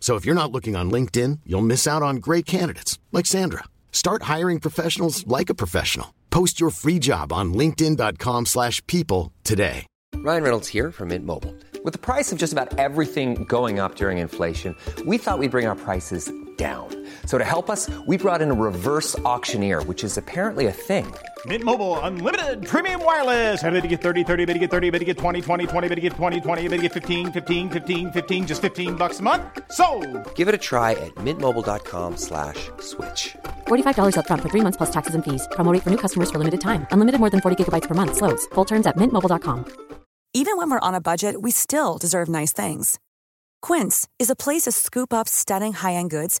So if you're not looking on LinkedIn, you'll miss out on great candidates like Sandra. Start hiring professionals like a professional. Post your free job on linkedin.com/people today. Ryan Reynolds here from Mint Mobile. With the price of just about everything going up during inflation, we thought we'd bring our prices down. So to help us, we brought in a reverse auctioneer, which is apparently a thing. Mint Mobile unlimited premium wireless. Ready to get 30, 30, bit to get 30, bit to get 20, 20, 20, bit to get 20, 20, bit to get 15, 15, 15, 15 just 15 bucks a month. So, Give it a try at mintmobile.com slash switch. $45 upfront for three months plus taxes and fees. Promo rate for new customers for limited time. Unlimited more than 40 gigabytes per month. Slows. Full terms at mintmobile.com. Even when we're on a budget, we still deserve nice things. Quince is a place to scoop up stunning high-end goods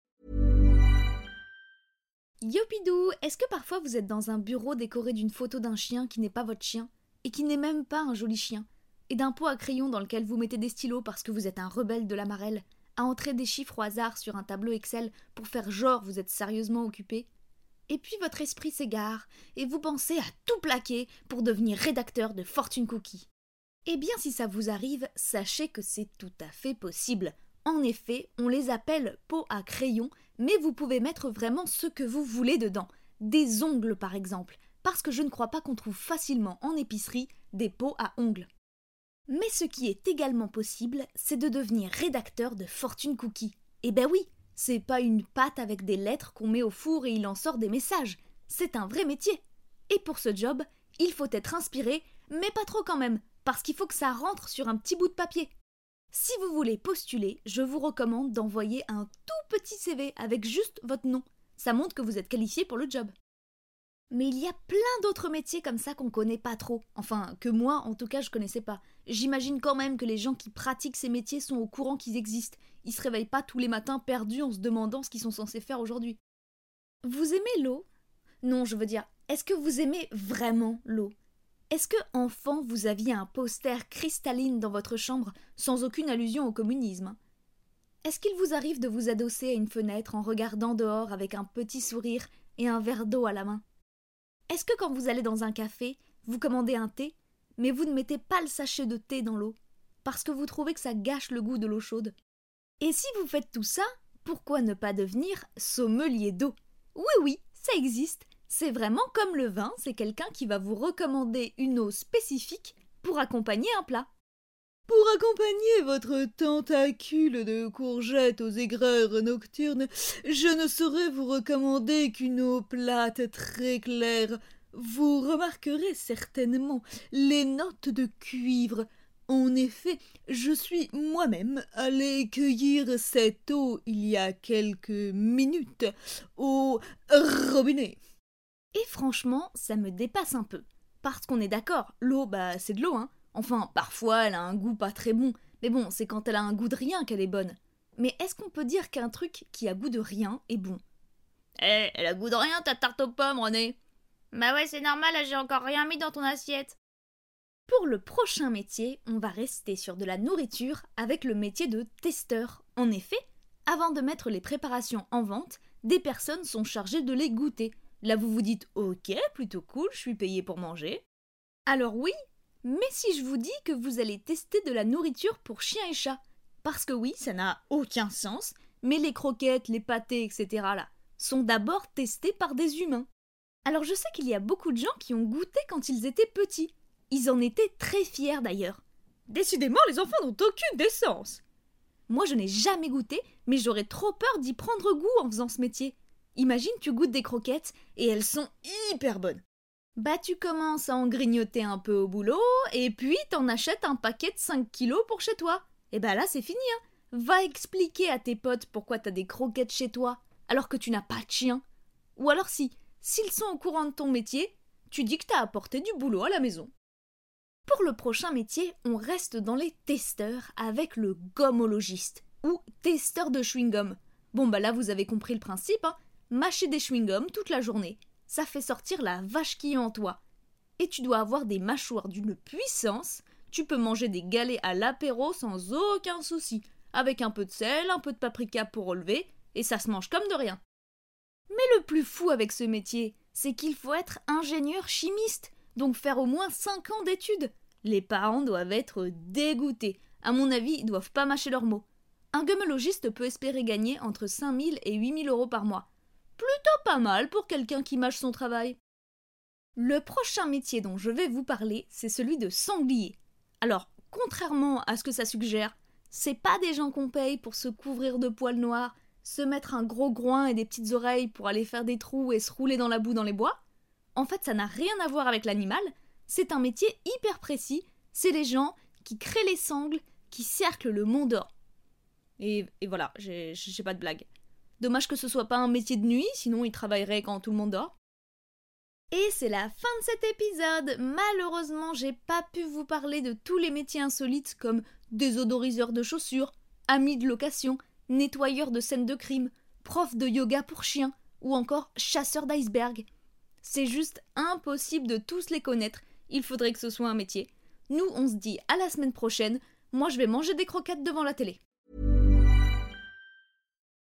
Yopidou, est-ce que parfois vous êtes dans un bureau décoré d'une photo d'un chien qui n'est pas votre chien, et qui n'est même pas un joli chien, et d'un pot à crayon dans lequel vous mettez des stylos parce que vous êtes un rebelle de la marelle, à entrer des chiffres au hasard sur un tableau Excel pour faire genre vous êtes sérieusement occupé? Et puis votre esprit s'égare, et vous pensez à tout plaquer pour devenir rédacteur de Fortune Cookie. Eh bien si ça vous arrive, sachez que c'est tout à fait possible. En effet, on les appelle pots à crayon, mais vous pouvez mettre vraiment ce que vous voulez dedans. Des ongles par exemple, parce que je ne crois pas qu'on trouve facilement en épicerie des pots à ongles. Mais ce qui est également possible, c'est de devenir rédacteur de Fortune Cookie. Eh ben oui, c'est pas une pâte avec des lettres qu'on met au four et il en sort des messages. C'est un vrai métier. Et pour ce job, il faut être inspiré, mais pas trop quand même, parce qu'il faut que ça rentre sur un petit bout de papier. Si vous voulez postuler, je vous recommande d'envoyer un tout petit CV avec juste votre nom. Ça montre que vous êtes qualifié pour le job. Mais il y a plein d'autres métiers comme ça qu'on connaît pas trop. Enfin, que moi, en tout cas, je connaissais pas. J'imagine quand même que les gens qui pratiquent ces métiers sont au courant qu'ils existent. Ils se réveillent pas tous les matins perdus en se demandant ce qu'ils sont censés faire aujourd'hui. Vous aimez l'eau? Non, je veux dire, est-ce que vous aimez vraiment l'eau? Est-ce que, enfant, vous aviez un poster cristalline dans votre chambre sans aucune allusion au communisme? Est-ce qu'il vous arrive de vous adosser à une fenêtre en regardant dehors avec un petit sourire et un verre d'eau à la main? Est-ce que quand vous allez dans un café, vous commandez un thé, mais vous ne mettez pas le sachet de thé dans l'eau, parce que vous trouvez que ça gâche le goût de l'eau chaude? Et si vous faites tout ça, pourquoi ne pas devenir sommelier d'eau? Oui, oui, ça existe. C'est vraiment comme le vin, c'est quelqu'un qui va vous recommander une eau spécifique pour accompagner un plat. Pour accompagner votre tentacule de courgettes aux aigreurs nocturnes, je ne saurais vous recommander qu'une eau plate très claire. Vous remarquerez certainement les notes de cuivre. En effet, je suis moi-même allé cueillir cette eau il y a quelques minutes au robinet. Et franchement, ça me dépasse un peu. Parce qu'on est d'accord, l'eau, bah, c'est de l'eau, hein. Enfin, parfois elle a un goût pas très bon, mais bon, c'est quand elle a un goût de rien qu'elle est bonne. Mais est-ce qu'on peut dire qu'un truc qui a goût de rien est bon? Eh, elle a goût de rien ta tarte aux pommes, René Bah ouais, c'est normal, j'ai encore rien mis dans ton assiette. Pour le prochain métier, on va rester sur de la nourriture avec le métier de testeur. En effet, avant de mettre les préparations en vente, des personnes sont chargées de les goûter. Là, vous vous dites Ok, plutôt cool, je suis payé pour manger. Alors oui, mais si je vous dis que vous allez tester de la nourriture pour chiens et chats, parce que oui, ça n'a aucun sens, mais les croquettes, les pâtés, etc. là, sont d'abord testés par des humains. Alors je sais qu'il y a beaucoup de gens qui ont goûté quand ils étaient petits. Ils en étaient très fiers d'ailleurs. Décidément, les enfants n'ont aucune décence. Moi, je n'ai jamais goûté, mais j'aurais trop peur d'y prendre goût en faisant ce métier. Imagine, tu goûtes des croquettes et elles sont hyper bonnes. Bah tu commences à en grignoter un peu au boulot, et puis t'en achètes un paquet de 5 kilos pour chez toi. Et bah là c'est fini, hein. Va expliquer à tes potes pourquoi t'as des croquettes chez toi, alors que tu n'as pas de chien. Ou alors si, s'ils sont au courant de ton métier, tu dis que t'as apporté du boulot à la maison. Pour le prochain métier, on reste dans les testeurs avec le gommologiste, ou testeur de chewing-gum. Bon bah là vous avez compris le principe, hein. Mâcher des chewing-gums toute la journée, ça fait sortir la vache qui est en toi. Et tu dois avoir des mâchoires d'une puissance, tu peux manger des galets à l'apéro sans aucun souci, avec un peu de sel, un peu de paprika pour relever, et ça se mange comme de rien. Mais le plus fou avec ce métier, c'est qu'il faut être ingénieur chimiste, donc faire au moins 5 ans d'études. Les parents doivent être dégoûtés. À mon avis, ils doivent pas mâcher leurs mots. Un gummologiste peut espérer gagner entre 5000 et 8000 euros par mois plutôt pas mal pour quelqu'un qui mâche son travail. Le prochain métier dont je vais vous parler, c'est celui de sanglier. Alors, contrairement à ce que ça suggère, c'est pas des gens qu'on paye pour se couvrir de poils noirs, se mettre un gros groin et des petites oreilles pour aller faire des trous et se rouler dans la boue dans les bois. En fait, ça n'a rien à voir avec l'animal, c'est un métier hyper précis, c'est les gens qui créent les sangles, qui cerclent le monde d'or. Et, et voilà, j'ai pas de blague. Dommage que ce soit pas un métier de nuit, sinon il travaillerait quand tout le monde dort. Et c'est la fin de cet épisode. Malheureusement, j'ai pas pu vous parler de tous les métiers insolites comme désodoriseur de chaussures, ami de location, nettoyeur de scènes de crime, prof de yoga pour chiens ou encore chasseur d'iceberg. C'est juste impossible de tous les connaître. Il faudrait que ce soit un métier. Nous, on se dit à la semaine prochaine. Moi, je vais manger des croquettes devant la télé.